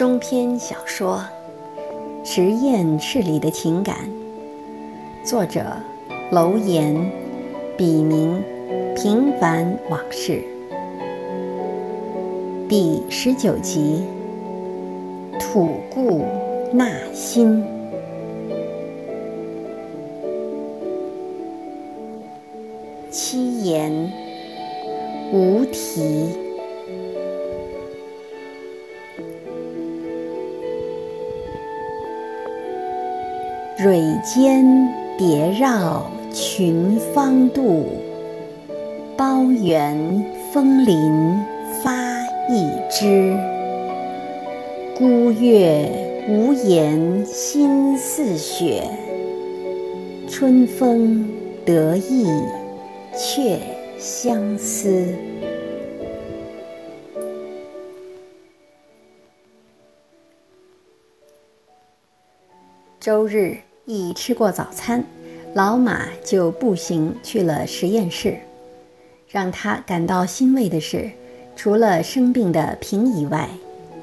中篇小说《实验室里的情感》，作者楼岩，笔名平凡往事，第十九集吐故纳新，蕊间叠绕群芳度，苞原枫林发一枝。孤月无言心似雪，春风得意却相思。周日。一吃过早餐，老马就步行去了实验室。让他感到欣慰的是，除了生病的平以外，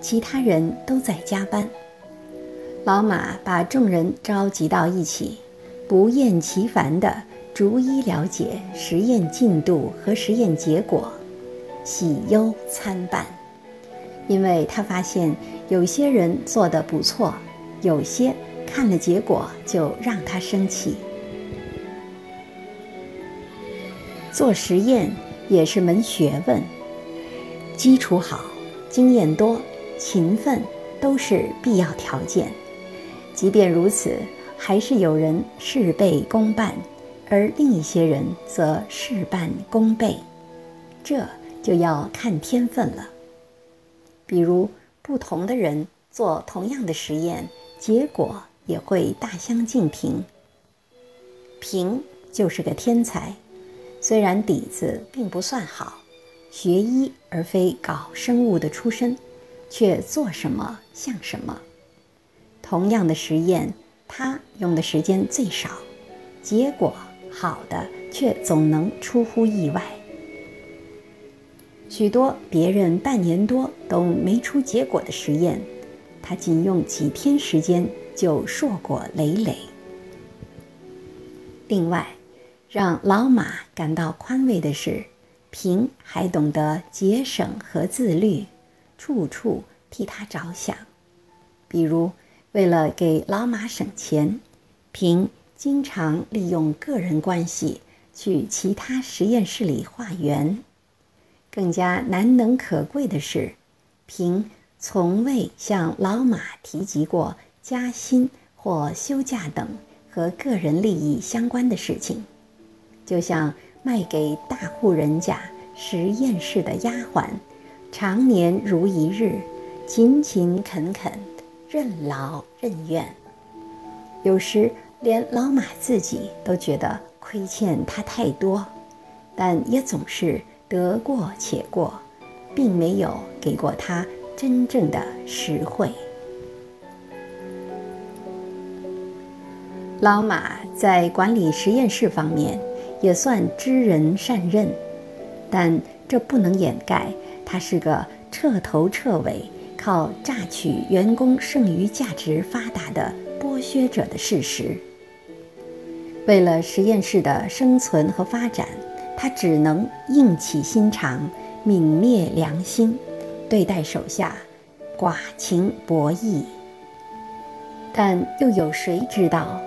其他人都在加班。老马把众人召集到一起，不厌其烦地逐一了解实验进度和实验结果，喜忧参半。因为他发现有些人做得不错，有些。看了结果就让他生气。做实验也是门学问，基础好、经验多、勤奋都是必要条件。即便如此，还是有人事倍功半，而另一些人则事半功倍，这就要看天分了。比如，不同的人做同样的实验，结果。也会大相径庭。平就是个天才，虽然底子并不算好，学医而非搞生物的出身，却做什么像什么。同样的实验，他用的时间最少，结果好的却总能出乎意外。许多别人半年多都没出结果的实验，他仅用几天时间。就硕果累累。另外，让老马感到宽慰的是，平还懂得节省和自律，处处替他着想。比如，为了给老马省钱，平经常利用个人关系去其他实验室里化缘。更加难能可贵的是，平从未向老马提及过。加薪或休假等和个人利益相关的事情，就像卖给大户人家实验室的丫鬟，常年如一日，勤勤恳恳，任劳任怨。有时连老马自己都觉得亏欠他太多，但也总是得过且过，并没有给过他真正的实惠。老马在管理实验室方面也算知人善任，但这不能掩盖他是个彻头彻尾靠榨取员工剩余价值发达的剥削者的事实。为了实验室的生存和发展，他只能硬起心肠、泯灭良心，对待手下寡情薄义。但又有谁知道？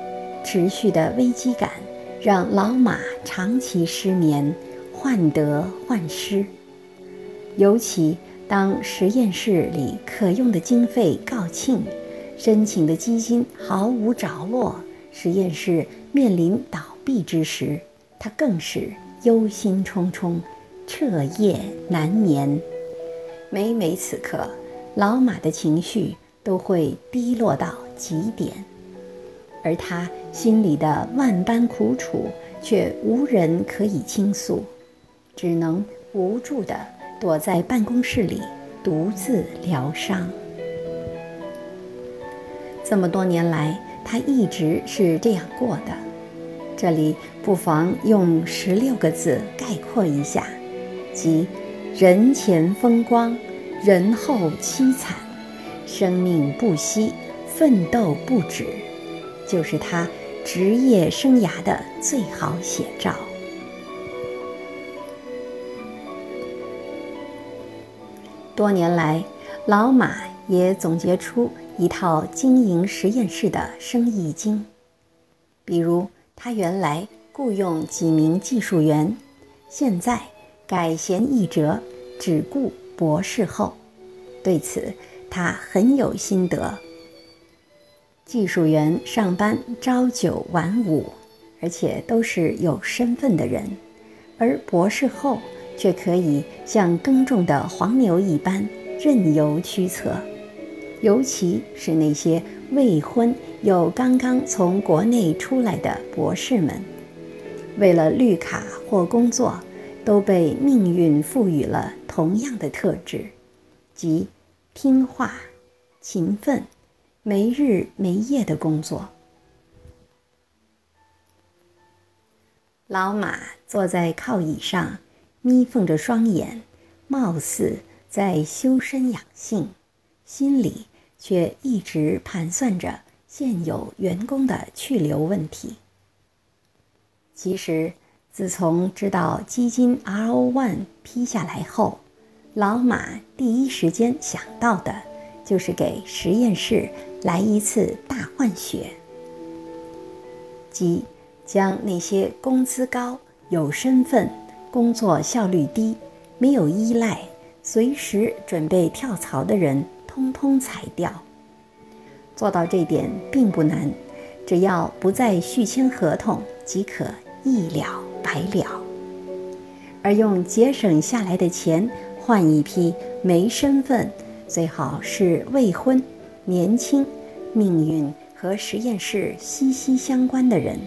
持续的危机感让老马长期失眠，患得患失。尤其当实验室里可用的经费告罄，申请的基金毫无着落，实验室面临倒闭之时，他更是忧心忡忡，彻夜难眠。每每此刻，老马的情绪都会低落到极点。而他心里的万般苦楚，却无人可以倾诉，只能无助地躲在办公室里独自疗伤。这么多年来，他一直是这样过的。这里不妨用十六个字概括一下，即：人前风光，人后凄惨，生命不息，奋斗不止，就是他职业生涯的最好写照。多年来，老马也总结出一套经营实验室的生意经。比如，他原来雇佣几名技术员，现在改弦易辙，只雇博士后。对此，他很有心得。技术员上班朝九晚五，而且都是有身份的人，而博士后。却可以像耕种的黄牛一般任由驱策，尤其是那些未婚又刚刚从国内出来的博士们，为了绿卡或工作，都被命运赋予了同样的特质，即听话、勤奋、没日没夜的工作。老马坐在靠椅上。眯缝着双眼，貌似在修身养性，心里却一直盘算着现有员工的去留问题。其实，自从知道基金 RO One 批下来后，老马第一时间想到的就是给实验室来一次大换血，即将那些工资高、有身份。工作效率低、没有依赖、随时准备跳槽的人，通通裁掉。做到这点并不难，只要不再续签合同，即可一了百了。而用节省下来的钱换一批没身份、最好是未婚、年轻、命运和实验室息息相关的人。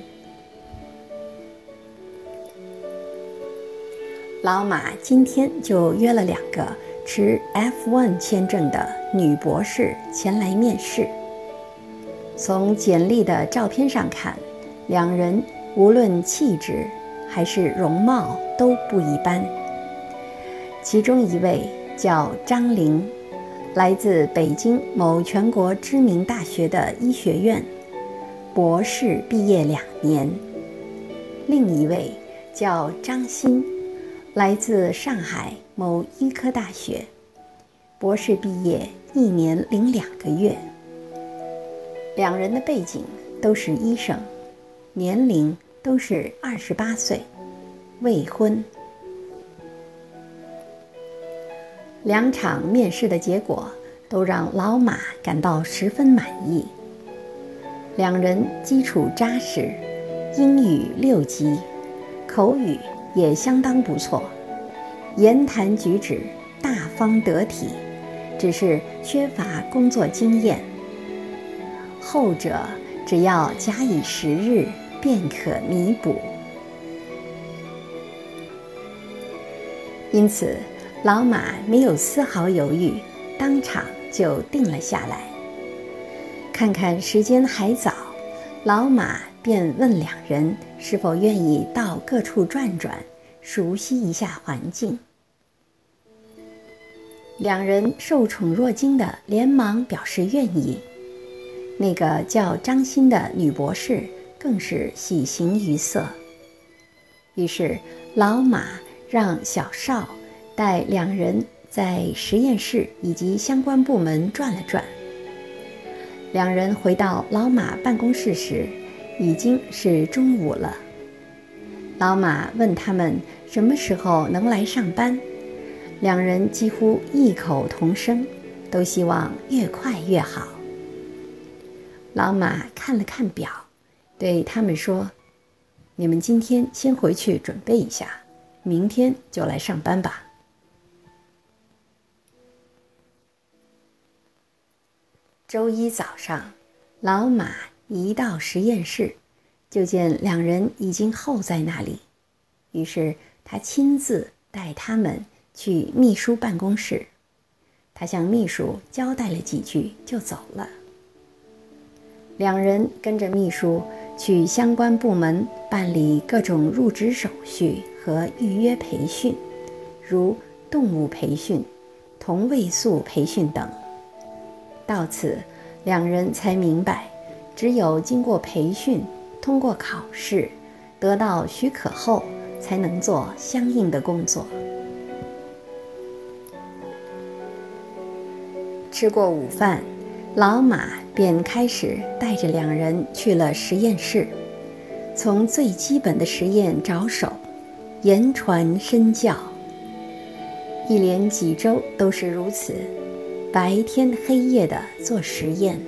老马今天就约了两个持 F1 签证的女博士前来面试。从简历的照片上看，两人无论气质还是容貌都不一般。其中一位叫张玲，来自北京某全国知名大学的医学院，博士毕业两年；另一位叫张欣。来自上海某医科大学，博士毕业一年零两个月。两人的背景都是医生，年龄都是二十八岁，未婚。两场面试的结果都让老马感到十分满意。两人基础扎实，英语六级，口语。也相当不错，言谈举止大方得体，只是缺乏工作经验。后者只要假以时日便可弥补。因此，老马没有丝毫犹豫，当场就定了下来。看看时间还早，老马。便问两人是否愿意到各处转转，熟悉一下环境。两人受宠若惊的连忙表示愿意。那个叫张欣的女博士更是喜形于色。于是老马让小邵带两人在实验室以及相关部门转了转。两人回到老马办公室时。已经是中午了。老马问他们什么时候能来上班，两人几乎异口同声，都希望越快越好。老马看了看表，对他们说：“你们今天先回去准备一下，明天就来上班吧。”周一早上，老马。一到实验室，就见两人已经候在那里。于是他亲自带他们去秘书办公室。他向秘书交代了几句，就走了。两人跟着秘书去相关部门办理各种入职手续和预约培训，如动物培训、同位素培训等。到此，两人才明白，只有经过培训，通过考试，得到许可后，才能做相应的工作。吃过午饭，老马便开始带着两人去了实验室，从最基本的实验着手，言传身教。一连几周都是如此。白天黑夜的做实验，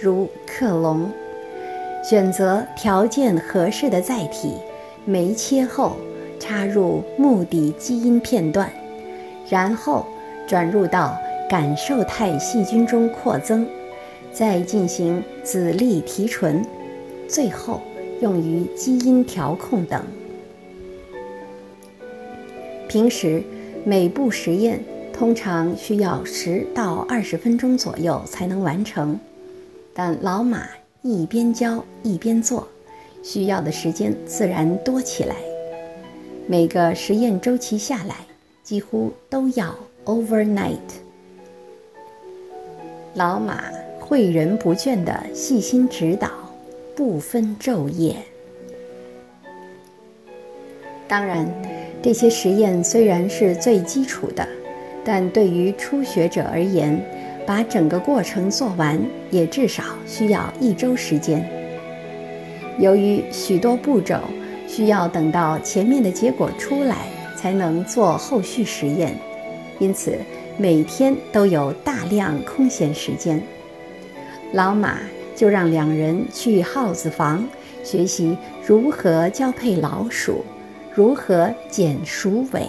如克隆，选择条件合适的载体，酶切后插入目的基因片段，然后转入到感受态细菌中扩增，再进行子粒提纯，最后用于基因调控等。平时每步实验。通常需要十到二十分钟左右才能完成，但老马一边教一边做，需要的时间自然多起来。每个实验周期下来，几乎都要 overnight。老马诲人不倦的细心指导，不分昼夜。当然，这些实验虽然是最基础的。但对于初学者而言，把整个过程做完也至少需要一周时间。由于许多步骤需要等到前面的结果出来才能做后续实验，因此每天都有大量空闲时间。老马就让两人去耗子房学习如何交配老鼠，如何剪鼠尾。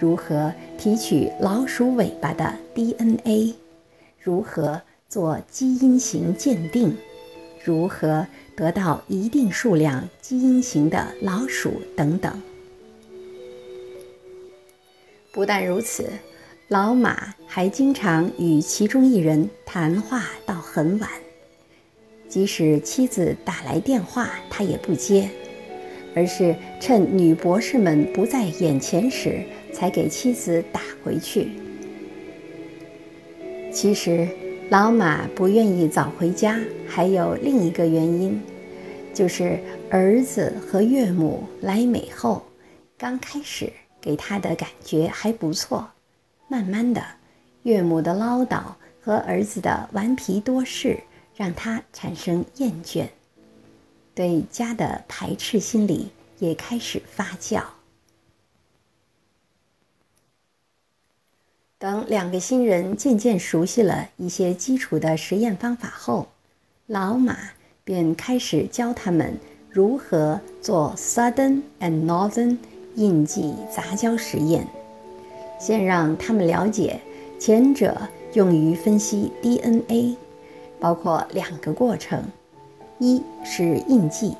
如何提取老鼠尾巴的 DNA？如何做基因型鉴定？如何得到一定数量基因型的老鼠等等？不但如此，老马还经常与其中一人谈话到很晚，即使妻子打来电话，他也不接，而是趁女博士们不在眼前时。才给妻子打回去。其实，老马不愿意早回家，还有另一个原因，就是儿子和岳母来美后，刚开始给他的感觉还不错，慢慢的，岳母的唠叨和儿子的顽皮多事，让他产生厌倦，对家的排斥心理也开始发酵。等两个新人渐渐熟悉了一些基础的实验方法后，老马便开始教他们如何做 Southern and Northern 印记杂交实验。先让他们了解前者用于分析 DNA，包括两个过程：一是印记，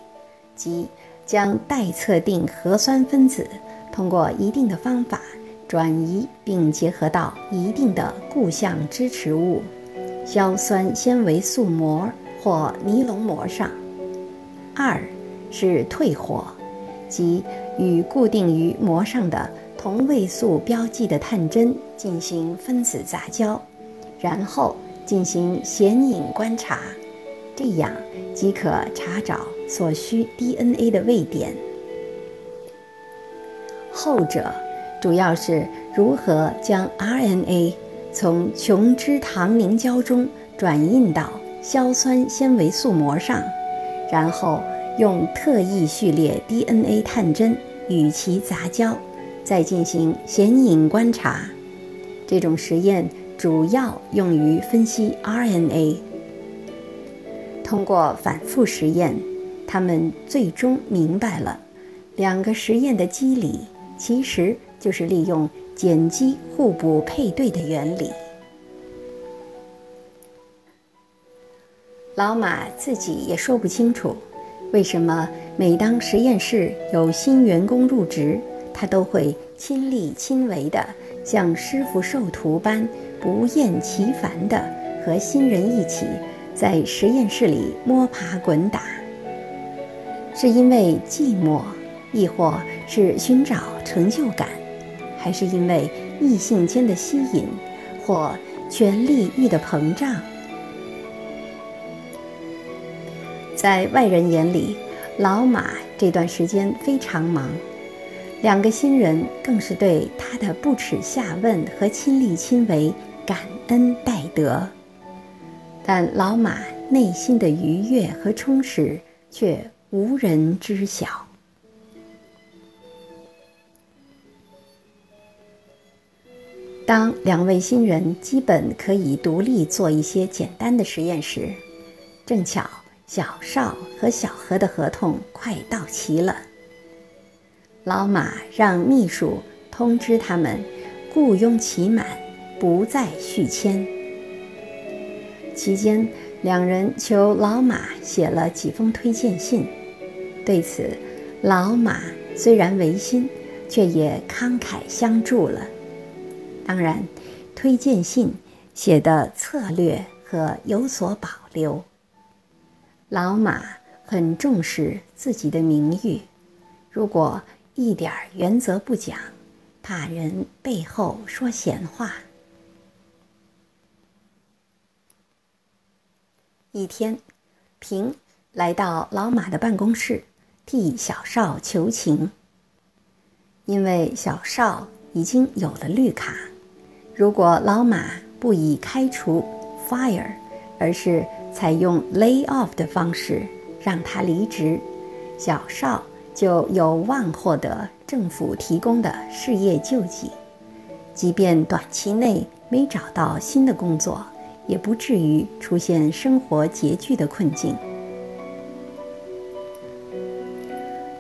即将待测定核酸分子通过一定的方法。转移并结合到一定的固相支持物——硝酸纤维素膜或尼龙膜上。二是退火，即与固定于膜上的同位素标记的探针进行分子杂交，然后进行显影观察，这样即可查找所需 DNA 的位点。后者。主要是如何将 RNA 从琼脂糖凝胶中转印到硝酸纤维素膜上，然后用特异序列 DNA 探针与其杂交，再进行显影观察。这种实验主要用于分析 RNA。通过反复实验，他们最终明白了两个实验的机理其实。就是利用碱基互补配对的原理。老马自己也说不清楚，为什么每当实验室有新员工入职，他都会亲力亲为的，像师傅授徒般不厌其烦的和新人一起在实验室里摸爬滚打。是因为寂寞，亦或是寻找成就感？还是因为异性间的吸引，或权力欲的膨胀。在外人眼里，老马这段时间非常忙，两个新人更是对他的不耻下问和亲力亲为感恩戴德。但老马内心的愉悦和充实却无人知晓。当两位新人基本可以独立做一些简单的实验时，正巧小邵和小何的合同快到期了。老马让秘书通知他们，雇佣期满，不再续签。期间，两人求老马写了几封推荐信，对此，老马虽然违心，却也慷慨相助了。当然，推荐信写的策略和有所保留。老马很重视自己的名誉，如果一点原则不讲，怕人背后说闲话。一天，平来到老马的办公室，替小邵求情，因为小邵已经有了绿卡。如果老马不以开除 （fire），而是采用 lay off 的方式让他离职，小邵就有望获得政府提供的事业救济，即便短期内没找到新的工作，也不至于出现生活拮据的困境。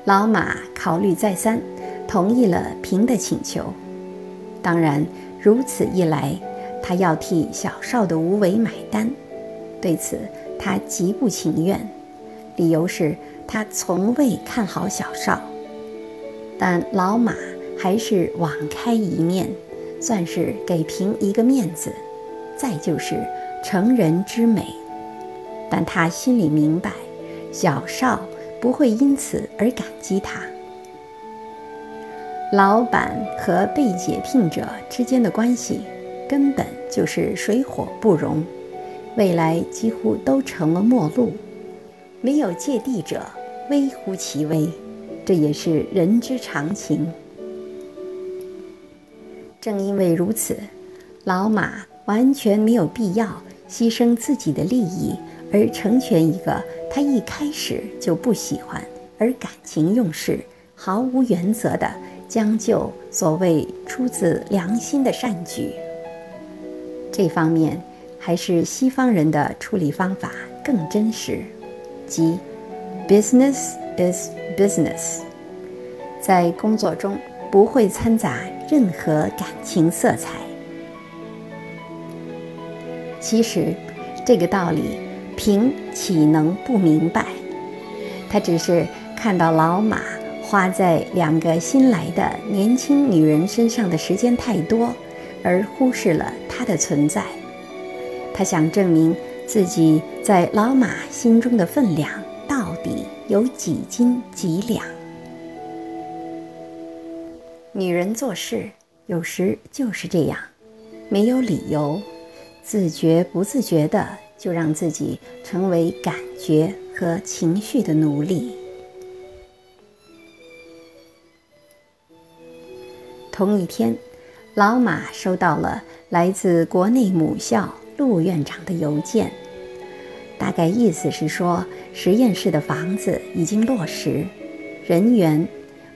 老马考虑再三，同意了平的请求，当然。如此一来，他要替小邵的无为买单。对此，他极不情愿，理由是他从未看好小邵。但老马还是网开一面，算是给平一个面子。再就是成人之美，但他心里明白，小邵不会因此而感激他。老板和被解聘者之间的关系，根本就是水火不容，未来几乎都成了陌路。没有芥蒂者，微乎其微，这也是人之常情。正因为如此，老马完全没有必要牺牲自己的利益，而成全一个他一开始就不喜欢，而感情用事、毫无原则的。将就所谓出自良心的善举，这方面还是西方人的处理方法更真实，即 “business is business”，在工作中不会掺杂任何感情色彩。其实，这个道理平岂能不明白？他只是看到老马。花在两个新来的年轻女人身上的时间太多，而忽视了她的存在。他想证明自己在老马心中的分量到底有几斤几两。女人做事有时就是这样，没有理由，自觉不自觉的就让自己成为感觉和情绪的奴隶。同一天，老马收到了来自国内母校陆院长的邮件，大概意思是说，实验室的房子已经落实，人员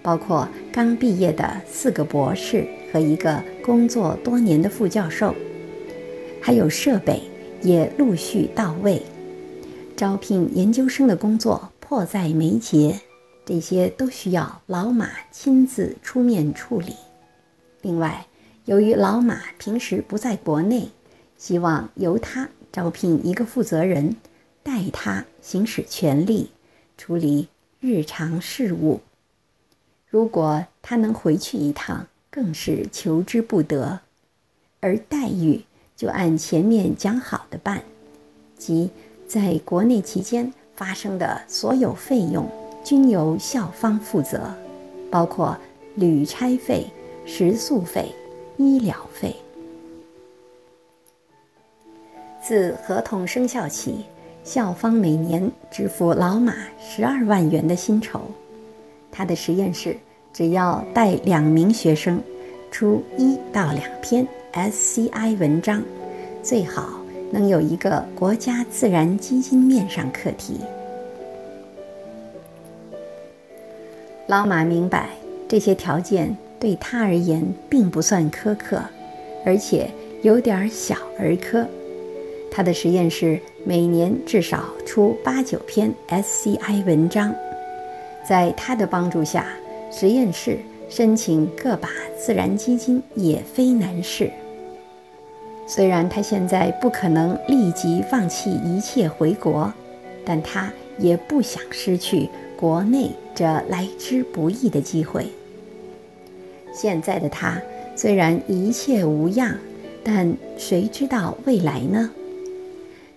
包括刚毕业的四个博士和一个工作多年的副教授，还有设备也陆续到位，招聘研究生的工作迫在眉睫，这些都需要老马亲自出面处理。另外，由于老马平时不在国内，希望由他招聘一个负责人，代他行使权力，处理日常事务。如果他能回去一趟，更是求之不得。而待遇就按前面讲好的办，即在国内期间发生的所有费用均由校方负责，包括旅差费。食宿费、医疗费。自合同生效起，校方每年支付老马十二万元的薪酬。他的实验室只要带两名学生，出一到两篇 SCI 文章，最好能有一个国家自然基金面上课题。老马明白，这些条件对他而言并不算苛刻，而且有点小儿科。他的实验室每年至少出八九篇 SCI 文章，在他的帮助下，实验室申请个把自然基金也非难事。虽然他现在不可能立即放弃一切回国，但他也不想失去。国内这来之不易的机会。现在的他虽然一切无恙，但谁知道未来呢？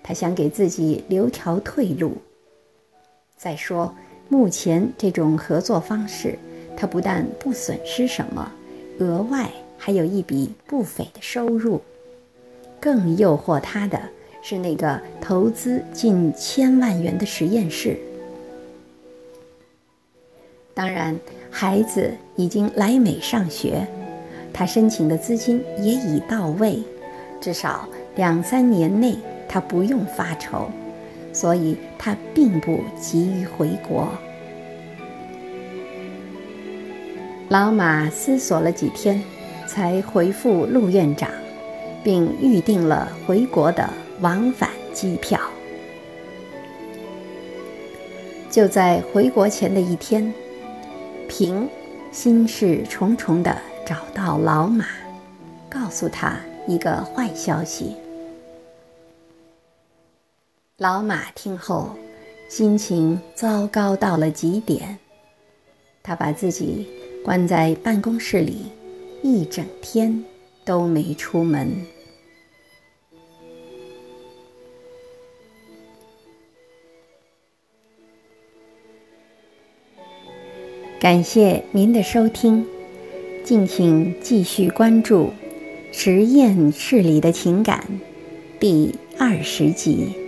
他想给自己留条退路。再说，目前这种合作方式，他不但不损失什么，额外还有一笔不菲的收入。更诱惑他的是那个投资近千万元的实验室。当然，孩子已经来美上学，他申请的资金也已到位，至少两三年内他不用发愁，所以他并不急于回国。老马思索了几天，才回复陆院长，并预定了回国的往返机票。就在回国前的一天。平心事重重地找到老马，告诉他一个坏消息。老马听后，心情糟糕到了极点，他把自己关在办公室里，一整天都没出门。感谢您的收听，敬请继续关注《实验室里的情感》第二十集。